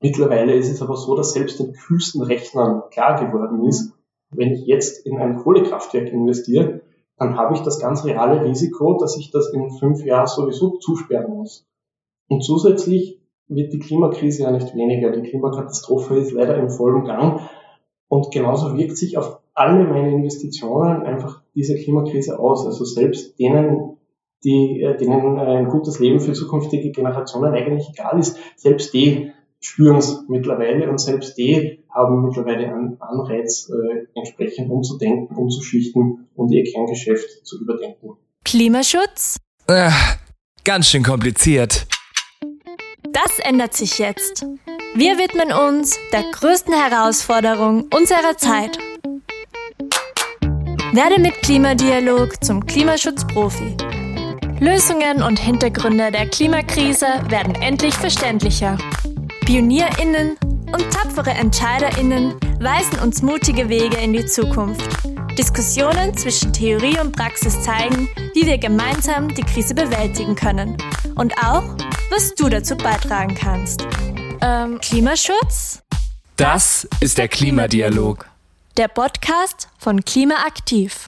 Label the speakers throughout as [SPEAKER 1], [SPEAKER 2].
[SPEAKER 1] Mittlerweile ist es aber so, dass selbst den kühlsten Rechnern klar geworden ist, wenn ich jetzt in ein Kohlekraftwerk investiere, dann habe ich das ganz reale Risiko, dass ich das in fünf Jahren sowieso zusperren muss. Und zusätzlich wird die Klimakrise ja nicht weniger. Die Klimakatastrophe ist leider im vollen Gang. Und genauso wirkt sich auf alle meine Investitionen einfach diese Klimakrise aus. Also selbst denen, die, äh, denen ein gutes Leben für zukünftige Generationen eigentlich egal ist, selbst die spüren es mittlerweile und selbst die haben mittlerweile einen Anreiz, äh, entsprechend umzudenken, umzuschichten und ihr Kerngeschäft zu überdenken.
[SPEAKER 2] Klimaschutz?
[SPEAKER 3] Äh, ganz schön kompliziert.
[SPEAKER 2] Das ändert sich jetzt. Wir widmen uns der größten Herausforderung unserer Zeit. Werde mit Klimadialog zum Klimaschutzprofi. Lösungen und Hintergründe der Klimakrise werden endlich verständlicher. PionierInnen und tapfere EntscheiderInnen weisen uns mutige Wege in die Zukunft. Diskussionen zwischen Theorie und Praxis zeigen, wie wir gemeinsam die Krise bewältigen können. Und auch, was du dazu beitragen kannst. Ähm, Klimaschutz?
[SPEAKER 3] Das ist der Klimadialog.
[SPEAKER 2] Der Podcast von Klimaaktiv.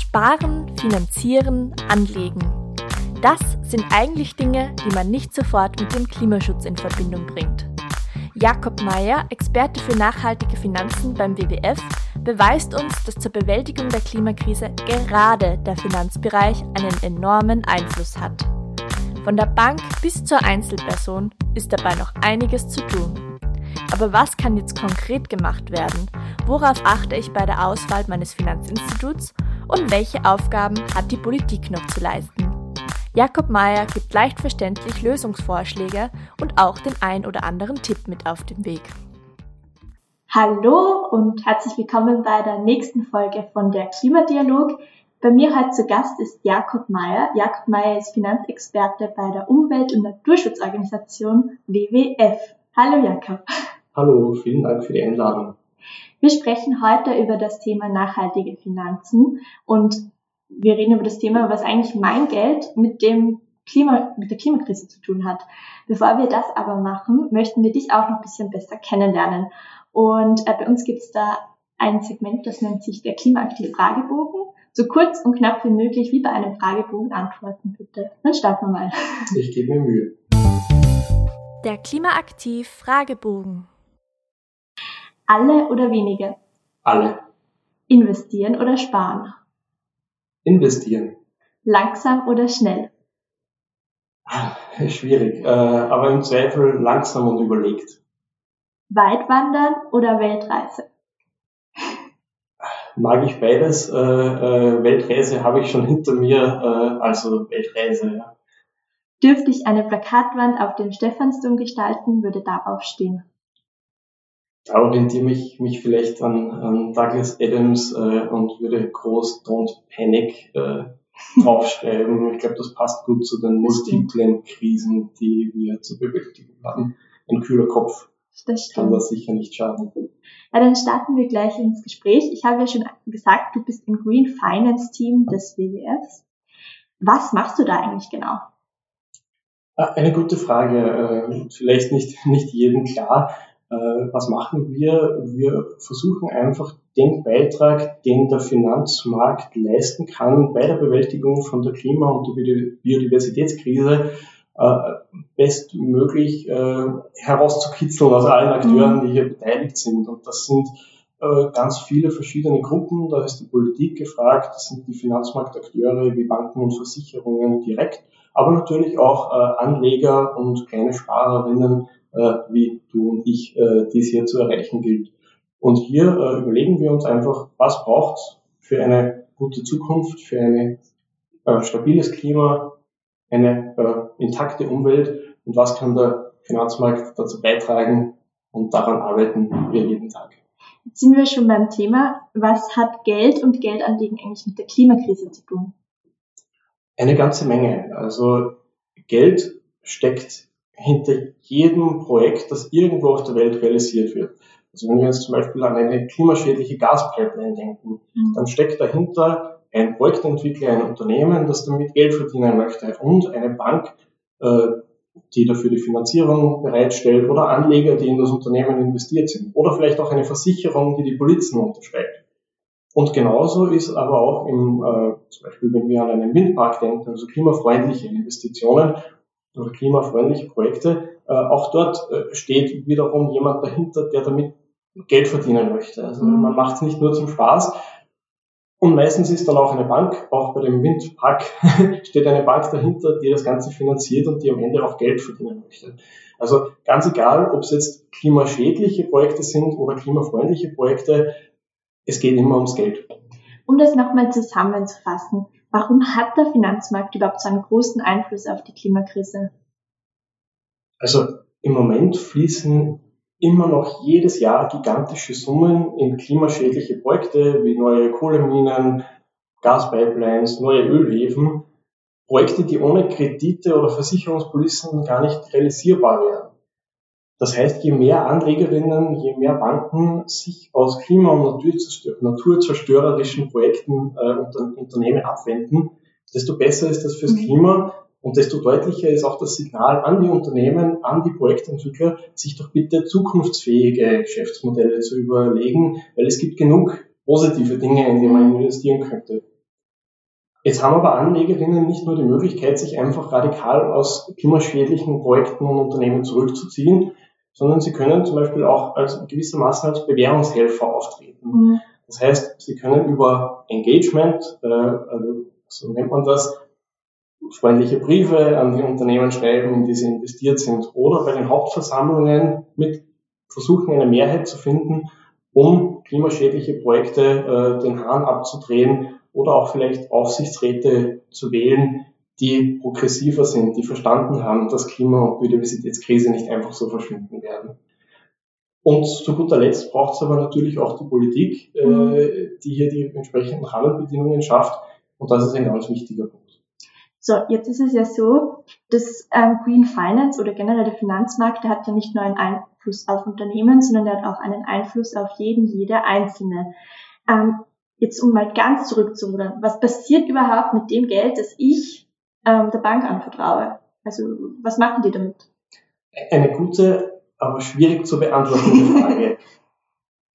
[SPEAKER 2] Sparen, finanzieren, anlegen. Das sind eigentlich Dinge, die man nicht sofort mit dem Klimaschutz in Verbindung bringt. Jakob Mayer, Experte für nachhaltige Finanzen beim WWF, beweist uns, dass zur Bewältigung der Klimakrise gerade der Finanzbereich einen enormen Einfluss hat. Von der Bank bis zur Einzelperson ist dabei noch einiges zu tun. Aber was kann jetzt konkret gemacht werden? Worauf achte ich bei der Auswahl meines Finanzinstituts? Und welche Aufgaben hat die Politik noch zu leisten? Jakob Mayer gibt leicht verständlich Lösungsvorschläge und auch den ein oder anderen Tipp mit auf den Weg.
[SPEAKER 4] Hallo und herzlich willkommen bei der nächsten Folge von der Klimadialog. Bei mir heute zu Gast ist Jakob Mayer. Jakob Mayer ist Finanzexperte bei der Umwelt- und Naturschutzorganisation WWF. Hallo Jakob.
[SPEAKER 1] Hallo, vielen Dank für die Einladung.
[SPEAKER 4] Wir sprechen heute über das Thema nachhaltige Finanzen und wir reden über das Thema, was eigentlich mein Geld mit dem Klima, mit der Klimakrise zu tun hat. Bevor wir das aber machen, möchten wir dich auch noch ein bisschen besser kennenlernen. Und äh, bei uns gibt es da ein Segment, das nennt sich der klimaaktive Fragebogen. So kurz und knapp wie möglich, wie bei einem Fragebogen antworten, bitte. Dann starten wir mal.
[SPEAKER 1] Ich gebe mir Mühe.
[SPEAKER 2] Der klimaaktiv Fragebogen.
[SPEAKER 4] Alle oder wenige?
[SPEAKER 1] Alle.
[SPEAKER 4] Investieren oder sparen?
[SPEAKER 1] Investieren.
[SPEAKER 4] Langsam oder schnell?
[SPEAKER 1] Ah, schwierig, äh, aber im Zweifel langsam und überlegt.
[SPEAKER 4] Weitwandern oder Weltreise?
[SPEAKER 1] Mag ich beides. Äh, äh, Weltreise habe ich schon hinter mir, äh, also Weltreise, ja.
[SPEAKER 4] Dürfte ich eine Plakatwand auf dem Stephansdom gestalten, würde darauf stehen.
[SPEAKER 1] Da orientiere mich, mich vielleicht an, an Douglas Adams äh, und würde groß Don't Panic äh, draufschreiben. ich glaube, das passt gut zu den multiplen Krisen, die wir zu bewältigen haben. Ein kühler Kopf
[SPEAKER 4] Das
[SPEAKER 1] kann das sicher nicht schaden.
[SPEAKER 4] Ja, dann starten wir gleich ins Gespräch. Ich habe ja schon gesagt, du bist im Green Finance Team des WWFs. Was machst du da eigentlich genau?
[SPEAKER 1] Ah, Eine gute Frage, äh, vielleicht nicht, nicht jedem klar. Äh, Was machen wir? Wir versuchen einfach den Beitrag, den der Finanzmarkt leisten kann bei der Bewältigung von der Klima- und der Biodi- Biodiversitätskrise, äh, bestmöglich äh, herauszukitzeln aus allen Akteuren, die hier beteiligt sind. Und das sind ganz viele verschiedene Gruppen. Da ist die Politik gefragt, das sind die Finanzmarktakteure wie Banken und Versicherungen direkt, aber natürlich auch Anleger und kleine Sparerinnen wie du und ich, äh, die es hier zu erreichen gilt. Und hier äh, überlegen wir uns einfach, was braucht es für eine gute Zukunft, für ein äh, stabiles Klima, eine äh, intakte Umwelt und was kann der Finanzmarkt dazu beitragen und daran arbeiten wir jeden Tag.
[SPEAKER 4] Jetzt sind wir schon beim Thema. Was hat Geld und Geldanlegen eigentlich mit der Klimakrise zu tun?
[SPEAKER 1] Eine ganze Menge. Also Geld steckt hinter jedem Projekt, das irgendwo auf der Welt realisiert wird. Also wenn wir jetzt zum Beispiel an eine klimaschädliche Gaspipeline denken, dann steckt dahinter ein Projektentwickler, ein Unternehmen, das damit Geld verdienen möchte und eine Bank, äh, die dafür die Finanzierung bereitstellt oder Anleger, die in das Unternehmen investiert sind oder vielleicht auch eine Versicherung, die die Polizen unterschreibt. Und genauso ist aber auch im, äh, zum Beispiel, wenn wir an einen Windpark denken, also klimafreundliche Investitionen oder klimafreundliche Projekte, äh, auch dort äh, steht wiederum jemand dahinter, der damit Geld verdienen möchte. Also mhm. man macht es nicht nur zum Spaß. Und meistens ist dann auch eine Bank, auch bei dem Windpark steht eine Bank dahinter, die das Ganze finanziert und die am Ende auch Geld verdienen möchte. Also ganz egal, ob es jetzt klimaschädliche Projekte sind oder klimafreundliche Projekte, es geht immer ums Geld.
[SPEAKER 4] Um das nochmal zusammenzufassen, warum hat der Finanzmarkt überhaupt so einen großen Einfluss auf die Klimakrise?
[SPEAKER 1] Also im Moment fließen immer noch jedes Jahr gigantische Summen in klimaschädliche Projekte wie neue Kohleminen, Gaspipelines, neue Ölhäfen, Projekte, die ohne Kredite oder Versicherungspolicen gar nicht realisierbar wären. Das heißt, je mehr Anlegerinnen, je mehr Banken sich aus klima- und naturzerstörerischen Projekten äh, unter, Unternehmen abwenden, desto besser ist das fürs mhm. Klima und desto deutlicher ist auch das Signal an die Unternehmen, an die Projektentwickler, sich doch bitte zukunftsfähige Geschäftsmodelle zu überlegen, weil es gibt genug positive Dinge, in die man investieren könnte. Jetzt haben aber Anlegerinnen nicht nur die Möglichkeit, sich einfach radikal aus klimaschädlichen Projekten und Unternehmen zurückzuziehen, sondern sie können zum Beispiel auch als gewissermaßen als Bewährungshelfer auftreten. Mhm. Das heißt, sie können über Engagement, äh, also so nennt man das, freundliche Briefe an die Unternehmen schreiben, in die sie investiert sind, oder bei den Hauptversammlungen mit versuchen, eine Mehrheit zu finden, um klimaschädliche Projekte äh, den Hahn abzudrehen oder auch vielleicht Aufsichtsräte zu wählen, die progressiver sind, die verstanden haben, dass Klima- und Biodiversitätskrise nicht einfach so verschwinden werden. Und zu guter Letzt braucht es aber natürlich auch die Politik, äh, mhm. die hier die entsprechenden Rahmenbedingungen schafft. Und das ist ein ganz wichtiger Punkt.
[SPEAKER 4] So, jetzt ist es ja so, dass ähm, Green Finance oder generell der Finanzmarkt, der hat ja nicht nur einen Einfluss auf Unternehmen, sondern der hat auch einen Einfluss auf jeden, jede Einzelne. Ähm, jetzt um mal ganz zurückzurudern, was passiert überhaupt mit dem Geld, das ich ähm, der Bank anvertraue? Also was machen die damit?
[SPEAKER 1] Eine gute, aber schwierig zu beantwortende Frage.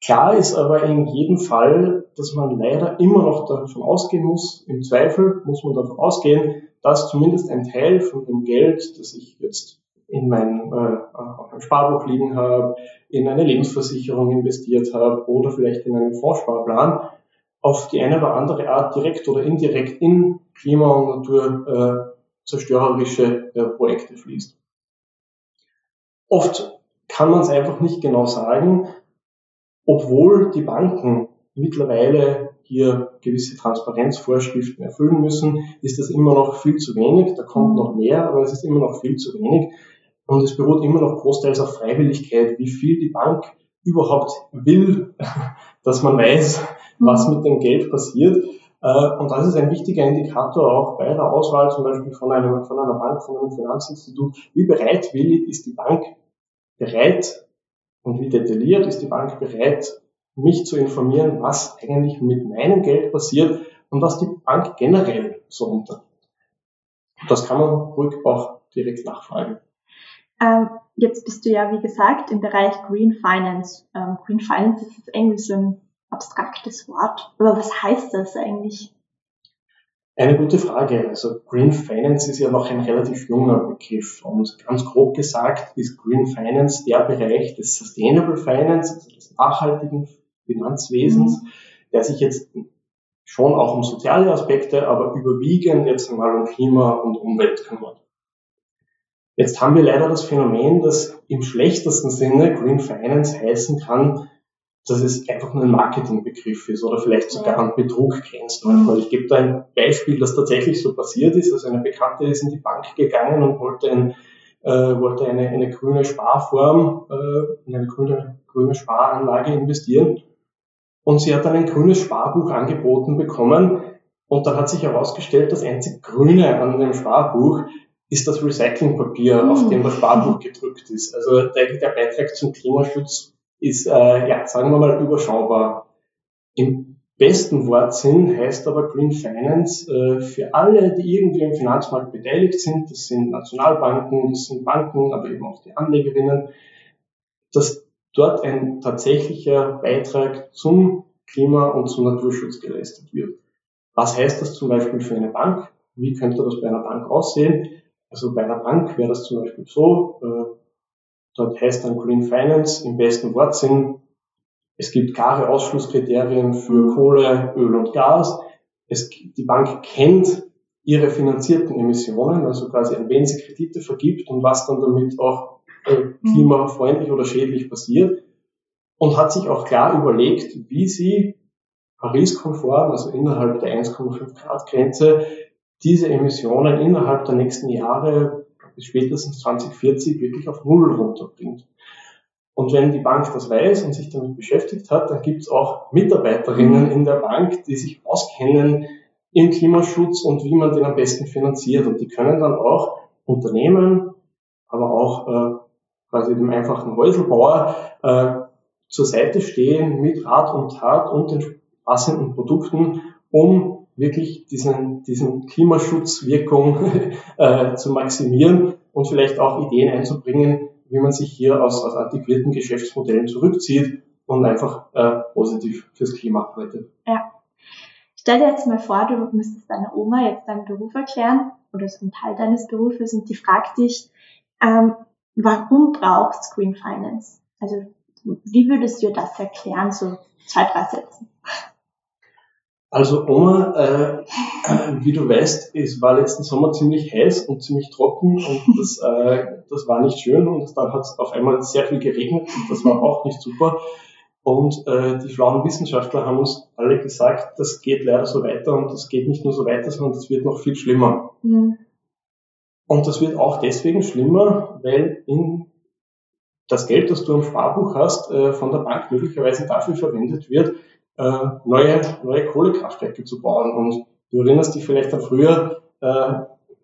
[SPEAKER 1] Klar ist aber in jedem Fall, dass man leider immer noch davon ausgehen muss, im Zweifel muss man davon ausgehen, dass zumindest ein Teil von dem Geld, das ich jetzt in mein, äh, auf einem Sparbuch liegen habe, in eine Lebensversicherung investiert habe oder vielleicht in einen Fondssparplan, auf die eine oder andere Art direkt oder indirekt in Klima- und Naturzerstörerische äh, Projekte fließt. Oft kann man es einfach nicht genau sagen, obwohl die Banken mittlerweile hier gewisse Transparenzvorschriften erfüllen müssen, ist das immer noch viel zu wenig. Da kommt noch mehr, aber es ist immer noch viel zu wenig. Und es beruht immer noch großteils auf Freiwilligkeit, wie viel die Bank überhaupt will, dass man weiß, was mit dem Geld passiert. Äh, und das ist ein wichtiger Indikator auch bei der Auswahl zum Beispiel von, einem, von einer Bank, von einem Finanzinstitut. Wie bereitwillig ist die Bank bereit und wie detailliert ist die Bank bereit, mich zu informieren, was eigentlich mit meinem Geld passiert und was die Bank generell so unternimmt. Das kann man ruhig auch direkt nachfragen.
[SPEAKER 4] Ähm, jetzt bist du ja, wie gesagt, im Bereich Green Finance. Ähm, Green Finance ist so ein abstraktes Wort. Aber was heißt das eigentlich?
[SPEAKER 1] Eine gute Frage. Also Green Finance ist ja noch ein relativ junger Begriff und ganz grob gesagt ist Green Finance der Bereich des Sustainable Finance, also des nachhaltigen Finanzwesens, mhm. der sich jetzt schon auch um soziale Aspekte, aber überwiegend jetzt einmal um Klima und Umwelt kümmert. Jetzt haben wir leider das Phänomen, dass im schlechtesten Sinne Green Finance heißen kann, dass es einfach nur ein Marketingbegriff ist oder vielleicht sogar an Betrug grenzt manchmal. Ich gebe da ein Beispiel, das tatsächlich so passiert ist. Also eine Bekannte ist in die Bank gegangen und wollte, ein, äh, wollte eine, eine grüne Sparform, äh, in eine grüne, grüne Sparanlage investieren. Und sie hat dann ein grünes Sparbuch angeboten bekommen. Und dann hat sich herausgestellt, das einzig Grüne an dem Sparbuch ist das Recyclingpapier, auf hm. dem das Sparbuch gedrückt ist. Also der, der Beitrag zum Klimaschutz ist, äh, ja, sagen wir mal, überschaubar. Im besten Wortsinn heißt aber Green Finance äh, für alle, die irgendwie im Finanzmarkt beteiligt sind. Das sind Nationalbanken, das sind Banken, aber eben auch die Anlegerinnen, dass dort ein tatsächlicher Beitrag zum Klima- und zum Naturschutz geleistet wird. Was heißt das zum Beispiel für eine Bank? Wie könnte das bei einer Bank aussehen? Also bei einer Bank wäre das zum Beispiel so, äh, dort heißt dann Green Finance im besten Wortsinn, es gibt klare Ausschlusskriterien für Kohle, Öl und Gas. Es, die Bank kennt ihre finanzierten Emissionen, also quasi an wen sie Kredite vergibt und was dann damit auch äh, mhm. klimafreundlich oder schädlich passiert und hat sich auch klar überlegt, wie sie Paris-konform, also innerhalb der 1,5 Grad Grenze, diese Emissionen innerhalb der nächsten Jahre bis spätestens 2040 wirklich auf Null runterbringt. Und wenn die Bank das weiß und sich damit beschäftigt hat, dann gibt es auch Mitarbeiterinnen in der Bank, die sich auskennen im Klimaschutz und wie man den am besten finanziert. Und die können dann auch Unternehmen, aber auch äh, quasi dem einfachen Häuselbauer äh, zur Seite stehen mit Rat und Tat und den passenden Produkten, um wirklich diesen, diesen Klimaschutzwirkung äh, zu maximieren und vielleicht auch Ideen einzubringen, wie man sich hier aus, aus antiquierten Geschäftsmodellen zurückzieht und einfach äh, positiv fürs Klima arbeitet.
[SPEAKER 4] Ja. Stell dir jetzt mal vor, du müsstest deiner Oma jetzt deinen Beruf erklären oder so ein Teil deines Berufes und die fragt dich, ähm, warum brauchst Green Finance? Also wie würdest du das erklären, so zwei, drei Sätzen?
[SPEAKER 1] Also Oma, äh, wie du weißt, es war letzten Sommer ziemlich heiß und ziemlich trocken und das, äh, das war nicht schön und dann hat es auf einmal sehr viel geregnet und das war auch nicht super. Und äh, die schlauen Wissenschaftler haben uns alle gesagt, das geht leider so weiter und das geht nicht nur so weiter, sondern das wird noch viel schlimmer. Mhm. Und das wird auch deswegen schlimmer, weil in das Geld, das du im Sparbuch hast, äh, von der Bank möglicherweise dafür verwendet wird, äh, neue, neue Kohlekraftwerke zu bauen. Und du erinnerst dich vielleicht an früher, äh,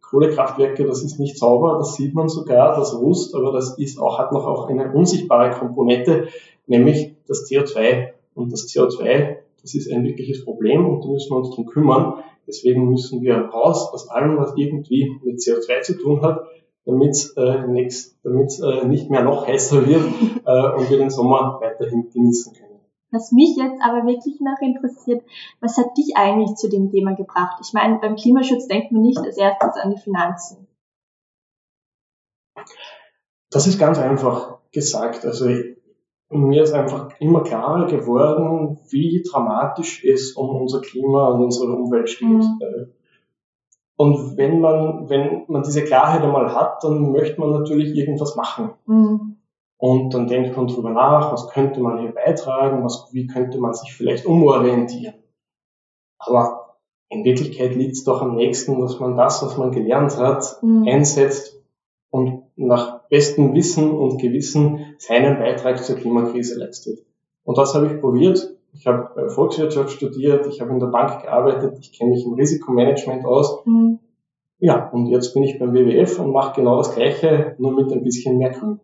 [SPEAKER 1] Kohlekraftwerke, das ist nicht sauber, das sieht man sogar, das Rust, aber das ist auch, hat noch auch eine unsichtbare Komponente, nämlich das CO2. Und das CO2, das ist ein wirkliches Problem und da müssen wir uns drum kümmern. Deswegen müssen wir raus aus allem, was irgendwie mit CO2 zu tun hat, damit es äh, äh, nicht mehr noch heißer wird äh, und wir den Sommer weiterhin genießen können.
[SPEAKER 4] Was mich jetzt aber wirklich noch interessiert, was hat dich eigentlich zu dem Thema gebracht? Ich meine, beim Klimaschutz denkt man nicht als erstes an die Finanzen.
[SPEAKER 1] Das ist ganz einfach gesagt. Also mir ist einfach immer klarer geworden, wie dramatisch es um unser Klima und unsere Umwelt steht. Mhm. Äh, und wenn man, wenn man diese Klarheit einmal hat, dann möchte man natürlich irgendwas machen. Mhm. Und dann denkt man drüber nach, was könnte man hier beitragen, was, wie könnte man sich vielleicht umorientieren. Aber in Wirklichkeit liegt es doch am nächsten, dass man das, was man gelernt hat, mhm. einsetzt und nach bestem Wissen und Gewissen seinen Beitrag zur Klimakrise leistet. Und das habe ich probiert. Ich habe Volkswirtschaft studiert, ich habe in der Bank gearbeitet, ich kenne mich im Risikomanagement aus. Mhm. Ja, und jetzt bin ich beim WWF und mache genau das Gleiche, nur mit ein bisschen mehr Grün.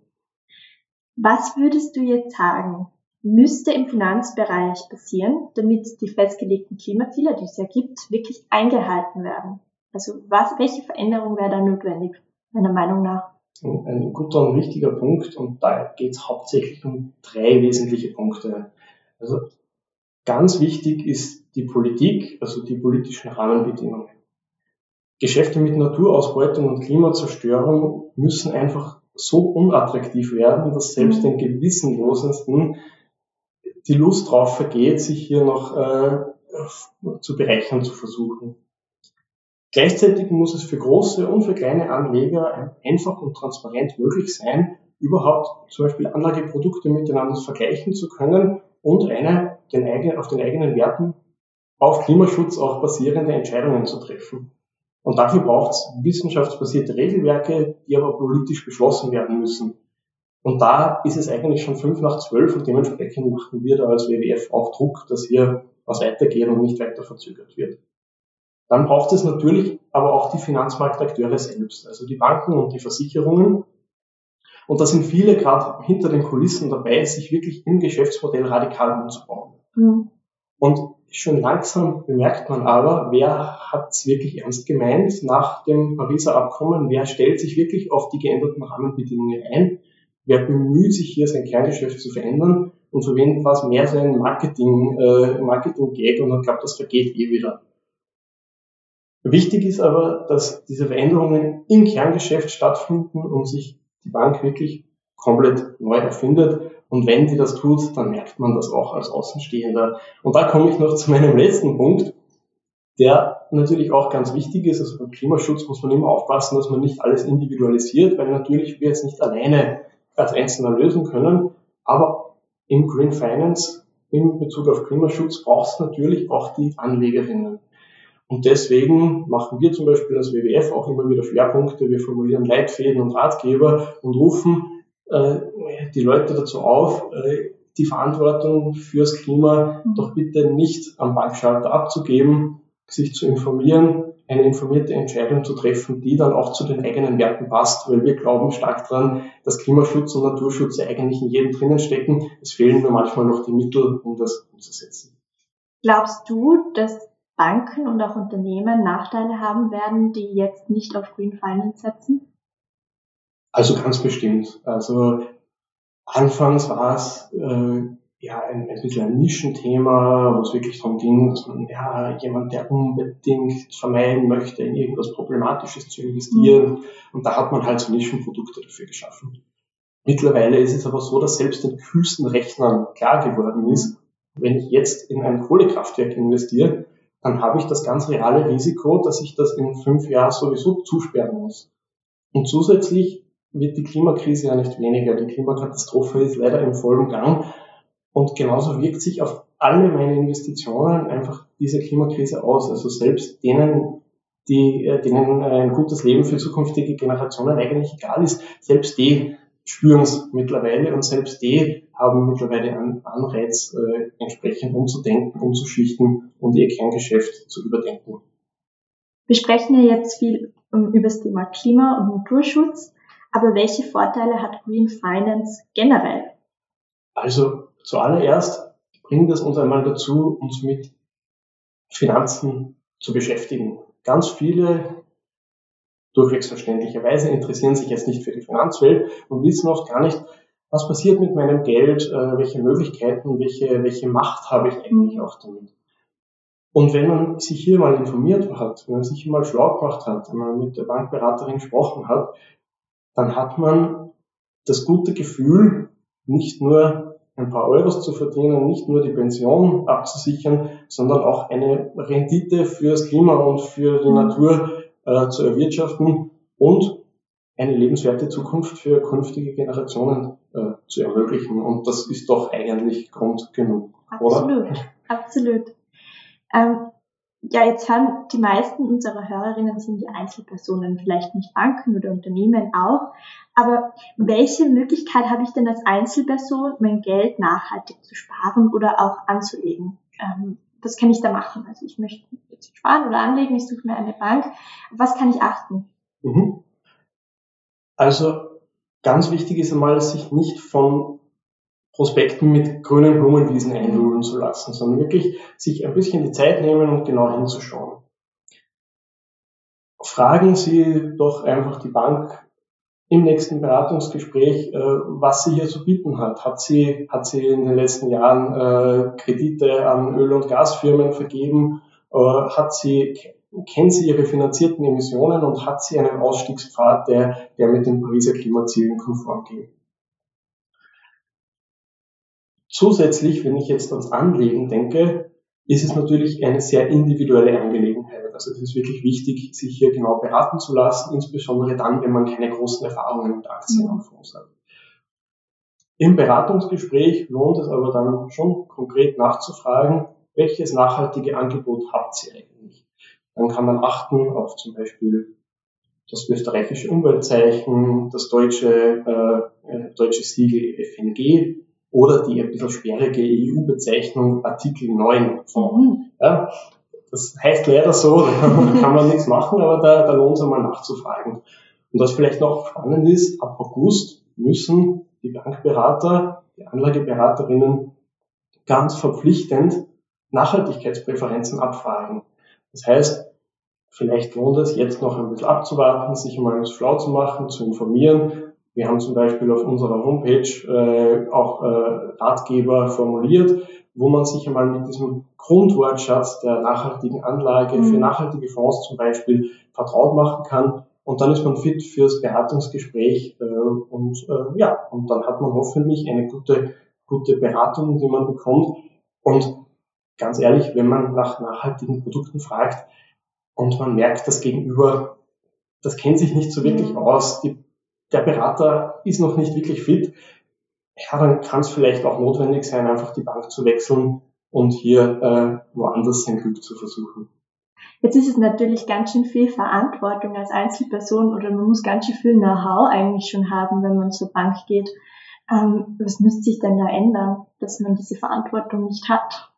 [SPEAKER 4] Was würdest du jetzt sagen, müsste im Finanzbereich passieren, damit die festgelegten Klimaziele, die es ja gibt, wirklich eingehalten werden? Also was, welche Veränderung wäre da notwendig, deiner Meinung nach?
[SPEAKER 1] Ein guter und wichtiger Punkt und da geht es hauptsächlich um drei wesentliche Punkte. Also ganz wichtig ist die Politik, also die politischen Rahmenbedingungen. Geschäfte mit Naturausbeutung und Klimazerstörung müssen einfach so unattraktiv werden, dass selbst den Gewissenlosesten die Lust drauf vergeht, sich hier noch äh, zu berechnen zu versuchen. Gleichzeitig muss es für große und für kleine Anleger einfach und transparent möglich sein, überhaupt zum Beispiel Anlageprodukte miteinander vergleichen zu können und eine den eigenen, auf den eigenen Werten auf Klimaschutz auch basierende Entscheidungen zu treffen. Und dafür braucht es wissenschaftsbasierte Regelwerke, die aber politisch beschlossen werden müssen. Und da ist es eigentlich schon fünf nach zwölf und dementsprechend machen wir da als WWF auch Druck, dass hier was weitergeht und nicht weiter verzögert wird. Dann braucht es natürlich aber auch die Finanzmarktakteure selbst, also die Banken und die Versicherungen. Und da sind viele gerade hinter den Kulissen dabei, sich wirklich im Geschäftsmodell radikal umzubauen. Mhm. Und schon langsam bemerkt man aber, wer hat es wirklich ernst gemeint nach dem Pariser Abkommen, wer stellt sich wirklich auf die geänderten Rahmenbedingungen ein, wer bemüht sich hier sein Kerngeschäft zu verändern und für wen war es mehr so ein Marketing, äh, Marketing-Gag und hat glaubt, das vergeht eh wieder. Wichtig ist aber, dass diese Veränderungen im Kerngeschäft stattfinden und sich die Bank wirklich komplett neu erfindet. Und wenn sie das tut, dann merkt man das auch als Außenstehender. Und da komme ich noch zu meinem letzten Punkt, der natürlich auch ganz wichtig ist. Also beim Klimaschutz muss man immer aufpassen, dass man nicht alles individualisiert, weil natürlich wir es nicht alleine als Einzelner lösen können. Aber im Green Finance in Bezug auf Klimaschutz braucht es natürlich auch die Anlegerinnen. Und deswegen machen wir zum Beispiel als WWF auch immer wieder Schwerpunkte. Wir formulieren Leitfäden und Ratgeber und rufen die Leute dazu auf, äh, die Verantwortung fürs Klima doch bitte nicht am Bankschalter abzugeben, sich zu informieren, eine informierte Entscheidung zu treffen, die dann auch zu den eigenen Werten passt, weil wir glauben stark daran, dass Klimaschutz und Naturschutz eigentlich in jedem drinnen stecken. Es fehlen nur manchmal noch die Mittel, um das umzusetzen.
[SPEAKER 4] Glaubst du, dass Banken und auch Unternehmen Nachteile haben werden, die jetzt nicht auf Green Finance setzen?
[SPEAKER 1] Also ganz bestimmt. Also anfangs war es äh, ja ein, ein bisschen ein Nischenthema, wo es wirklich darum ging, dass man ja jemand, der unbedingt vermeiden möchte, in irgendwas Problematisches zu investieren. Mhm. Und da hat man halt so Nischenprodukte dafür geschaffen. Mittlerweile ist es aber so, dass selbst den kühlsten Rechnern klar geworden ist, wenn ich jetzt in ein Kohlekraftwerk investiere, dann habe ich das ganz reale Risiko, dass ich das in fünf Jahren sowieso zusperren muss. Und zusätzlich wird die Klimakrise ja nicht weniger. Die Klimakatastrophe ist leider im vollen Gang. Und genauso wirkt sich auf alle meine Investitionen einfach diese Klimakrise aus. Also selbst denen, die, äh, denen ein gutes Leben für zukünftige Generationen eigentlich egal ist, selbst die spüren es mittlerweile und selbst die haben mittlerweile einen Anreiz, äh, entsprechend umzudenken, umzuschichten und ihr Kerngeschäft zu überdenken.
[SPEAKER 4] Wir sprechen ja jetzt viel um, über das Thema Klima- und Naturschutz, aber welche Vorteile hat Green Finance generell?
[SPEAKER 1] Also zuallererst bringt es uns einmal dazu, uns mit Finanzen zu beschäftigen. Ganz viele durchwegs verständlicherweise interessieren sich jetzt nicht für die Finanzwelt und wissen oft gar nicht, was passiert mit meinem Geld, äh, welche Möglichkeiten, welche, welche Macht habe ich eigentlich auch damit. Und wenn man sich hier mal informiert hat, wenn man sich hier mal schlau gemacht hat, wenn man mit der Bankberaterin gesprochen hat, dann hat man das gute Gefühl, nicht nur ein paar Euros zu verdienen, nicht nur die Pension abzusichern, sondern auch eine Rendite fürs Klima und für die Natur äh, zu erwirtschaften und eine lebenswerte Zukunft für künftige Generationen äh, zu ermöglichen. Und das ist doch eigentlich Grund genug,
[SPEAKER 4] absolut,
[SPEAKER 1] oder?
[SPEAKER 4] Absolut. Ähm, ja, jetzt haben die meisten unserer Hörerinnen sind die Einzelpersonen, vielleicht nicht Banken oder Unternehmen auch. Aber welche Möglichkeit habe ich denn als Einzelperson, mein Geld nachhaltig zu sparen oder auch anzulegen? Ähm, was kann ich da machen? Also ich möchte jetzt sparen oder anlegen, ich suche mir eine Bank. Was kann ich achten? Mhm.
[SPEAKER 1] Also ganz wichtig ist einmal, sich nicht von Prospekten mit grünen Blumenwiesen einlullen zu lassen, sondern wirklich sich ein bisschen die Zeit nehmen und genau hinzuschauen. Fragen Sie doch einfach die Bank im nächsten Beratungsgespräch, äh, was sie hier zu bieten hat. Hat sie, hat sie in den letzten Jahren äh, Kredite an Öl- und Gasfirmen vergeben? Äh, hat sie, kennt sie ihre finanzierten Emissionen und hat sie einen Ausstiegspfad, der, der mit den Pariser Klimazielen konform geht? Zusätzlich, wenn ich jetzt ans Anlegen denke, ist es natürlich eine sehr individuelle Angelegenheit. Also es ist wirklich wichtig, sich hier genau beraten zu lassen, insbesondere dann, wenn man keine großen Erfahrungen mit Aktien und Fonds hat. Im Beratungsgespräch lohnt es aber dann schon konkret nachzufragen, welches nachhaltige Angebot habt ihr eigentlich? Dann kann man achten auf zum Beispiel das österreichische Umweltzeichen, das deutsche, äh, deutsche Siegel FNG, oder die ein bisschen sperrige EU-Bezeichnung Artikel 9 von. Mhm. Ja, das heißt leider so, da kann man, kann man nichts machen, aber da, da lohnt es einmal nachzufragen. Und was vielleicht noch spannend ist, ab August müssen die Bankberater, die Anlageberaterinnen ganz verpflichtend Nachhaltigkeitspräferenzen abfragen. Das heißt, vielleicht lohnt es jetzt noch ein bisschen abzuwarten, sich mal ins Schlau zu machen, zu informieren. Wir haben zum Beispiel auf unserer Homepage äh, auch äh, Ratgeber formuliert, wo man sich einmal mit diesem Grundwortschatz der nachhaltigen Anlage für mhm. nachhaltige Fonds zum Beispiel vertraut machen kann. Und dann ist man fit fürs Beratungsgespräch äh, und äh, ja, und dann hat man hoffentlich eine gute, gute Beratung, die man bekommt. Und ganz ehrlich, wenn man nach nachhaltigen Produkten fragt und man merkt, das Gegenüber, das kennt sich nicht so wirklich mhm. aus, die, der Berater ist noch nicht wirklich fit, ja, dann kann es vielleicht auch notwendig sein, einfach die Bank zu wechseln und hier äh, woanders sein Glück zu versuchen.
[SPEAKER 4] Jetzt ist es natürlich ganz schön viel Verantwortung als Einzelperson oder man muss ganz schön viel Know-how eigentlich schon haben, wenn man zur Bank geht. Ähm, was müsste sich denn da ändern, dass man diese Verantwortung nicht hat?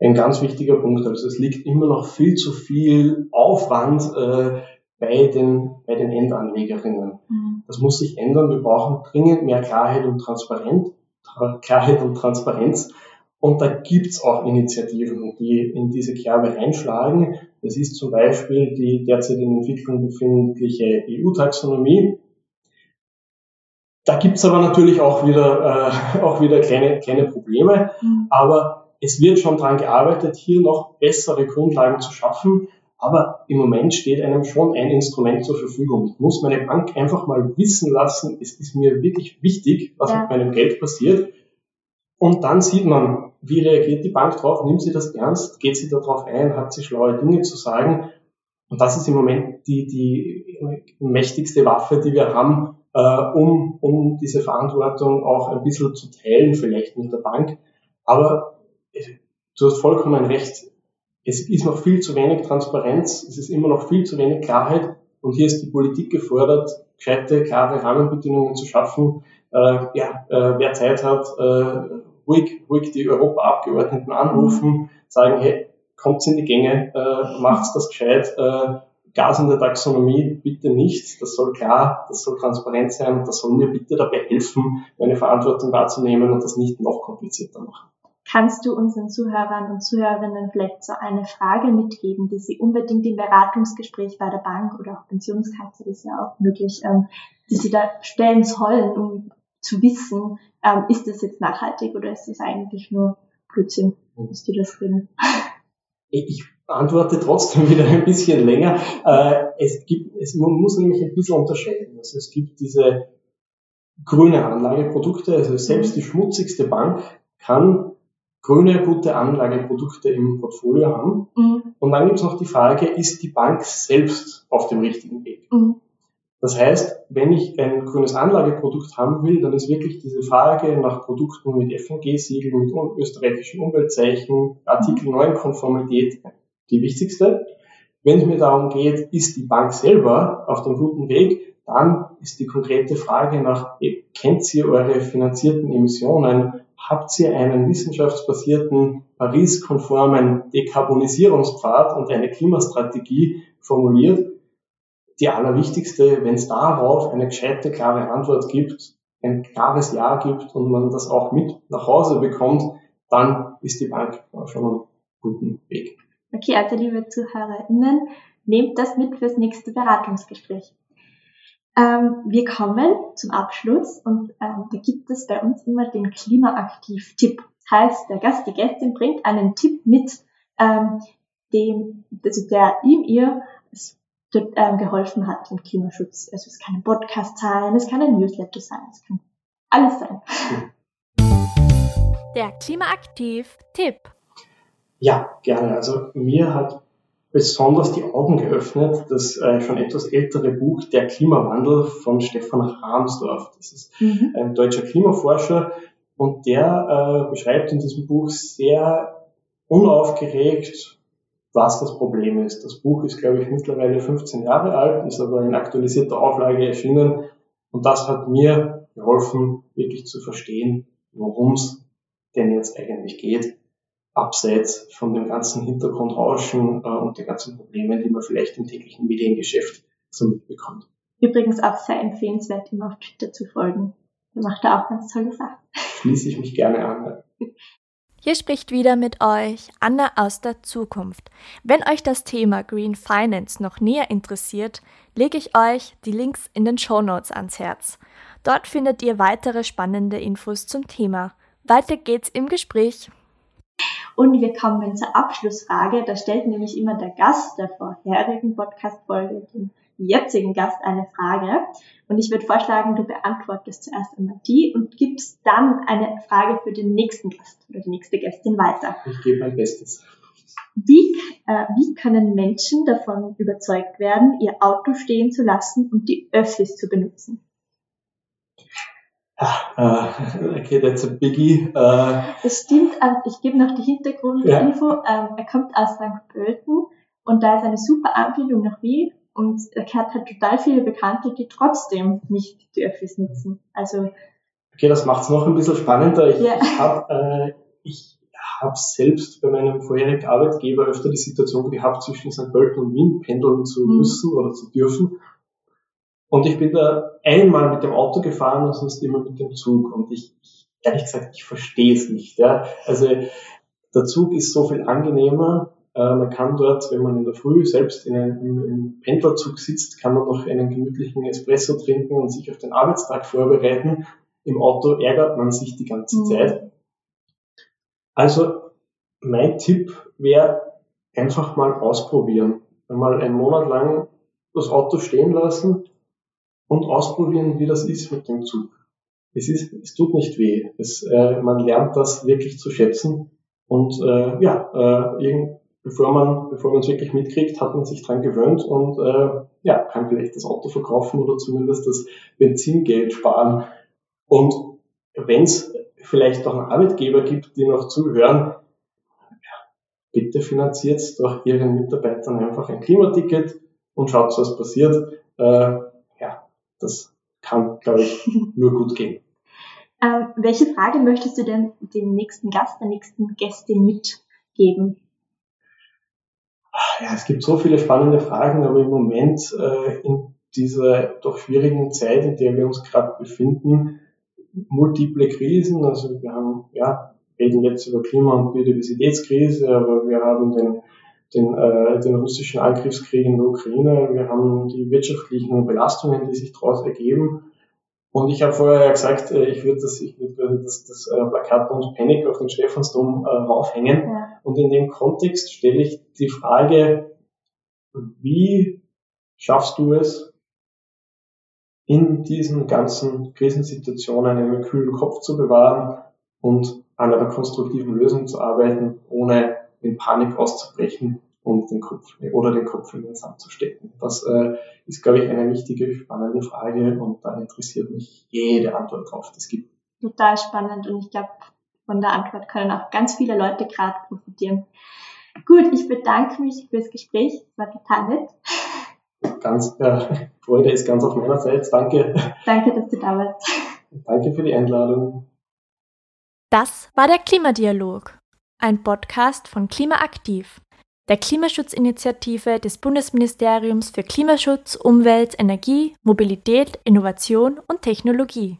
[SPEAKER 1] Ein ganz wichtiger Punkt. Also es liegt immer noch viel zu viel Aufwand äh, bei den, bei den Endanlegerinnen. Mhm. Das muss sich ändern. Wir brauchen dringend mehr Klarheit und Transparenz. Klarheit und Transparenz. Und da gibt's auch Initiativen, die in diese Kerbe reinschlagen. Das ist zum Beispiel die derzeit in Entwicklung befindliche EU-Taxonomie. Da gibt's aber natürlich auch wieder, äh, auch wieder kleine, kleine Probleme. Mhm. Aber es wird schon daran gearbeitet, hier noch bessere Grundlagen zu schaffen. Aber im Moment steht einem schon ein Instrument zur Verfügung. Ich muss meine Bank einfach mal wissen lassen, es ist mir wirklich wichtig, was ja. mit meinem Geld passiert. Und dann sieht man, wie reagiert die Bank drauf, nimmt sie das ernst, geht sie darauf ein, hat sie schlaue Dinge zu sagen. Und das ist im Moment die, die mächtigste Waffe, die wir haben, äh, um, um diese Verantwortung auch ein bisschen zu teilen, vielleicht mit der Bank. Aber du hast vollkommen recht, es ist noch viel zu wenig Transparenz, es ist immer noch viel zu wenig Klarheit und hier ist die Politik gefordert, gescheite, klare Rahmenbedingungen zu schaffen. Äh, ja, äh, wer Zeit hat, äh, ruhig, ruhig die Europaabgeordneten anrufen, sagen, hey, kommt in die Gänge, äh, macht's das gescheit, äh, Gas in der Taxonomie bitte nicht, das soll klar, das soll transparent sein, das soll mir bitte dabei helfen, meine Verantwortung wahrzunehmen und das nicht noch komplizierter machen.
[SPEAKER 4] Kannst du unseren Zuhörern und Zuhörerinnen vielleicht so eine Frage mitgeben, die sie unbedingt im Beratungsgespräch bei der Bank oder auch Pensionskasse ist ja auch möglich, ähm, die sie da stellen sollen, um zu wissen, ähm, ist das jetzt nachhaltig oder ist das eigentlich nur Blödsinn, dass die das reden?
[SPEAKER 1] Ich antworte trotzdem wieder ein bisschen länger. Äh, es gibt, es, man muss nämlich ein bisschen unterscheiden. Also es gibt diese grüne Anlageprodukte, also selbst die schmutzigste Bank kann grüne, gute Anlageprodukte im Portfolio haben. Mhm. Und dann gibt es noch die Frage, ist die Bank selbst auf dem richtigen Weg? Mhm. Das heißt, wenn ich ein grünes Anlageprodukt haben will, dann ist wirklich diese Frage nach Produkten mit FNG-Siegel, mit österreichischen Umweltzeichen, Artikel 9 Konformität die wichtigste. Wenn es mir darum geht, ist die Bank selber auf dem guten Weg, dann ist die konkrete Frage nach, kennt ihr eure finanzierten Emissionen? Habt ihr einen wissenschaftsbasierten, Paris-konformen Dekarbonisierungspfad und eine Klimastrategie formuliert? Die allerwichtigste, wenn es darauf eine gescheite, klare Antwort gibt, ein klares Ja gibt und man das auch mit nach Hause bekommt, dann ist die Bank schon einen guten Weg.
[SPEAKER 4] Okay, also liebe ZuhörerInnen, nehmt das mit fürs nächste Beratungsgespräch. Ähm, wir kommen zum Abschluss und ähm, da gibt es bei uns immer den Klimaaktiv-Tipp. Heißt, der Gast, die Gästin bringt einen Tipp mit, ähm, dem, also der ihm ihr ähm, geholfen hat im Klimaschutz. Also es kann ein Podcast sein, es kann ein Newsletter sein, es kann alles sein.
[SPEAKER 2] Der Klimaaktiv-Tipp.
[SPEAKER 1] Ja, gerne. Also mir hat besonders die Augen geöffnet, das äh, schon etwas ältere Buch Der Klimawandel von Stefan Rahmsdorf. Das ist mhm. ein deutscher Klimaforscher und der äh, beschreibt in diesem Buch sehr unaufgeregt, was das Problem ist. Das Buch ist, glaube ich, mittlerweile 15 Jahre alt, ist aber in aktualisierter Auflage erschienen und das hat mir geholfen, wirklich zu verstehen, worum es denn jetzt eigentlich geht abseits von dem ganzen Hintergrundrauschen äh, und den ganzen Problemen, die man vielleicht im täglichen Mediengeschäft so mitbekommt.
[SPEAKER 4] Übrigens auch sehr empfehlenswert, ihm auf Twitter zu folgen. Er macht da auch ganz tolle Sachen.
[SPEAKER 1] Schließe ich mich gerne an.
[SPEAKER 2] Hier spricht wieder mit euch Anna aus der Zukunft. Wenn euch das Thema Green Finance noch näher interessiert, lege ich euch die Links in den Show Notes ans Herz. Dort findet ihr weitere spannende Infos zum Thema. Weiter geht's im Gespräch.
[SPEAKER 4] Und wir kommen zur Abschlussfrage. Da stellt nämlich immer der Gast der vorherigen Podcast-Folge den jetzigen Gast eine Frage. Und ich würde vorschlagen, du beantwortest zuerst einmal die und gibst dann eine Frage für den nächsten Gast oder die nächste Gästin weiter.
[SPEAKER 1] Ich gebe mein Bestes.
[SPEAKER 4] Wie, äh, wie können Menschen davon überzeugt werden, ihr Auto stehen zu lassen und die Öffis zu benutzen?
[SPEAKER 1] Uh, okay, that's a biggie. Uh,
[SPEAKER 4] das stimmt, ähm, ich gebe noch die Hintergrundinfo. Ja. Ähm, er kommt aus St. Pölten und da ist eine super Anbindung nach Wien und er hat halt total viele Bekannte, die trotzdem nicht die Öffis nutzen. Also
[SPEAKER 1] Okay, das macht es noch ein bisschen spannender. Ich, ja. ich habe äh, hab selbst bei meinem vorherigen Arbeitgeber öfter die Situation gehabt, zwischen St. Pölten und Wien pendeln zu mhm. müssen oder zu dürfen. Und ich bin da einmal mit dem Auto gefahren und sonst immer mit dem Zug. Und ich, ich ehrlich gesagt, ich verstehe es nicht. Ja. Also der Zug ist so viel angenehmer äh, man kann dort, wenn man in der Früh selbst in einem, im, Pendlerzug sitzt, kann man noch einen gemütlichen Espresso trinken und sich auf den Arbeitstag vorbereiten. Im Auto ärgert man sich die ganze mhm. Zeit. Also mein Tipp wäre einfach mal ausprobieren. Einmal einen Monat lang das Auto stehen lassen und ausprobieren, wie das ist mit dem Zug. Es, ist, es tut nicht weh. Es, äh, man lernt das wirklich zu schätzen. Und äh, ja, äh, bevor man bevor man es wirklich mitkriegt, hat man sich dran gewöhnt und äh, ja, kann vielleicht das Auto verkaufen oder zumindest das Benzingeld sparen. Und wenn es vielleicht auch einen Arbeitgeber gibt, die noch zuhören, ja, bitte finanziert doch Ihren Mitarbeitern einfach ein Klimaticket und schaut, was passiert. Äh, das kann, glaube ich, nur gut gehen.
[SPEAKER 4] Ähm, welche Frage möchtest du denn dem nächsten Gast, der nächsten Gästin mitgeben?
[SPEAKER 1] ja, es gibt so viele spannende Fragen, aber im Moment äh, in dieser doch schwierigen Zeit, in der wir uns gerade befinden, multiple Krisen, also wir haben, ja, reden jetzt über Klima- und Biodiversitätskrise, aber wir haben den, den, äh, den russischen Angriffskrieg in der Ukraine, wir haben die wirtschaftlichen Belastungen, die sich daraus ergeben. Und ich habe vorher ja gesagt, äh, ich würde das, ich würde das, das äh, Plakat und Panic auf den Stephansdom äh, raufhängen. Ja. Und in dem Kontext stelle ich die Frage, wie schaffst du es, in diesen ganzen Krisensituationen einen kühlen Kopf zu bewahren und an einer konstruktiven Lösung zu arbeiten, ohne in Panik auszubrechen und den Kopf oder den Kopf in den Sand zu stecken. Das äh, ist, glaube ich, eine wichtige, spannende Frage und da interessiert mich jede Antwort drauf, die es gibt.
[SPEAKER 4] Total spannend und ich glaube, von der Antwort können auch ganz viele Leute gerade profitieren. Gut, ich bedanke mich fürs Gespräch. Es war total nett.
[SPEAKER 1] Ganz, äh, Freude ist ganz auf meiner Seite. Danke.
[SPEAKER 4] Danke, dass du da warst.
[SPEAKER 1] Danke für die Einladung.
[SPEAKER 2] Das war der Klimadialog, ein Podcast von Klimaaktiv, der Klimaschutzinitiative des Bundesministeriums für Klimaschutz, Umwelt, Energie, Mobilität, Innovation und Technologie.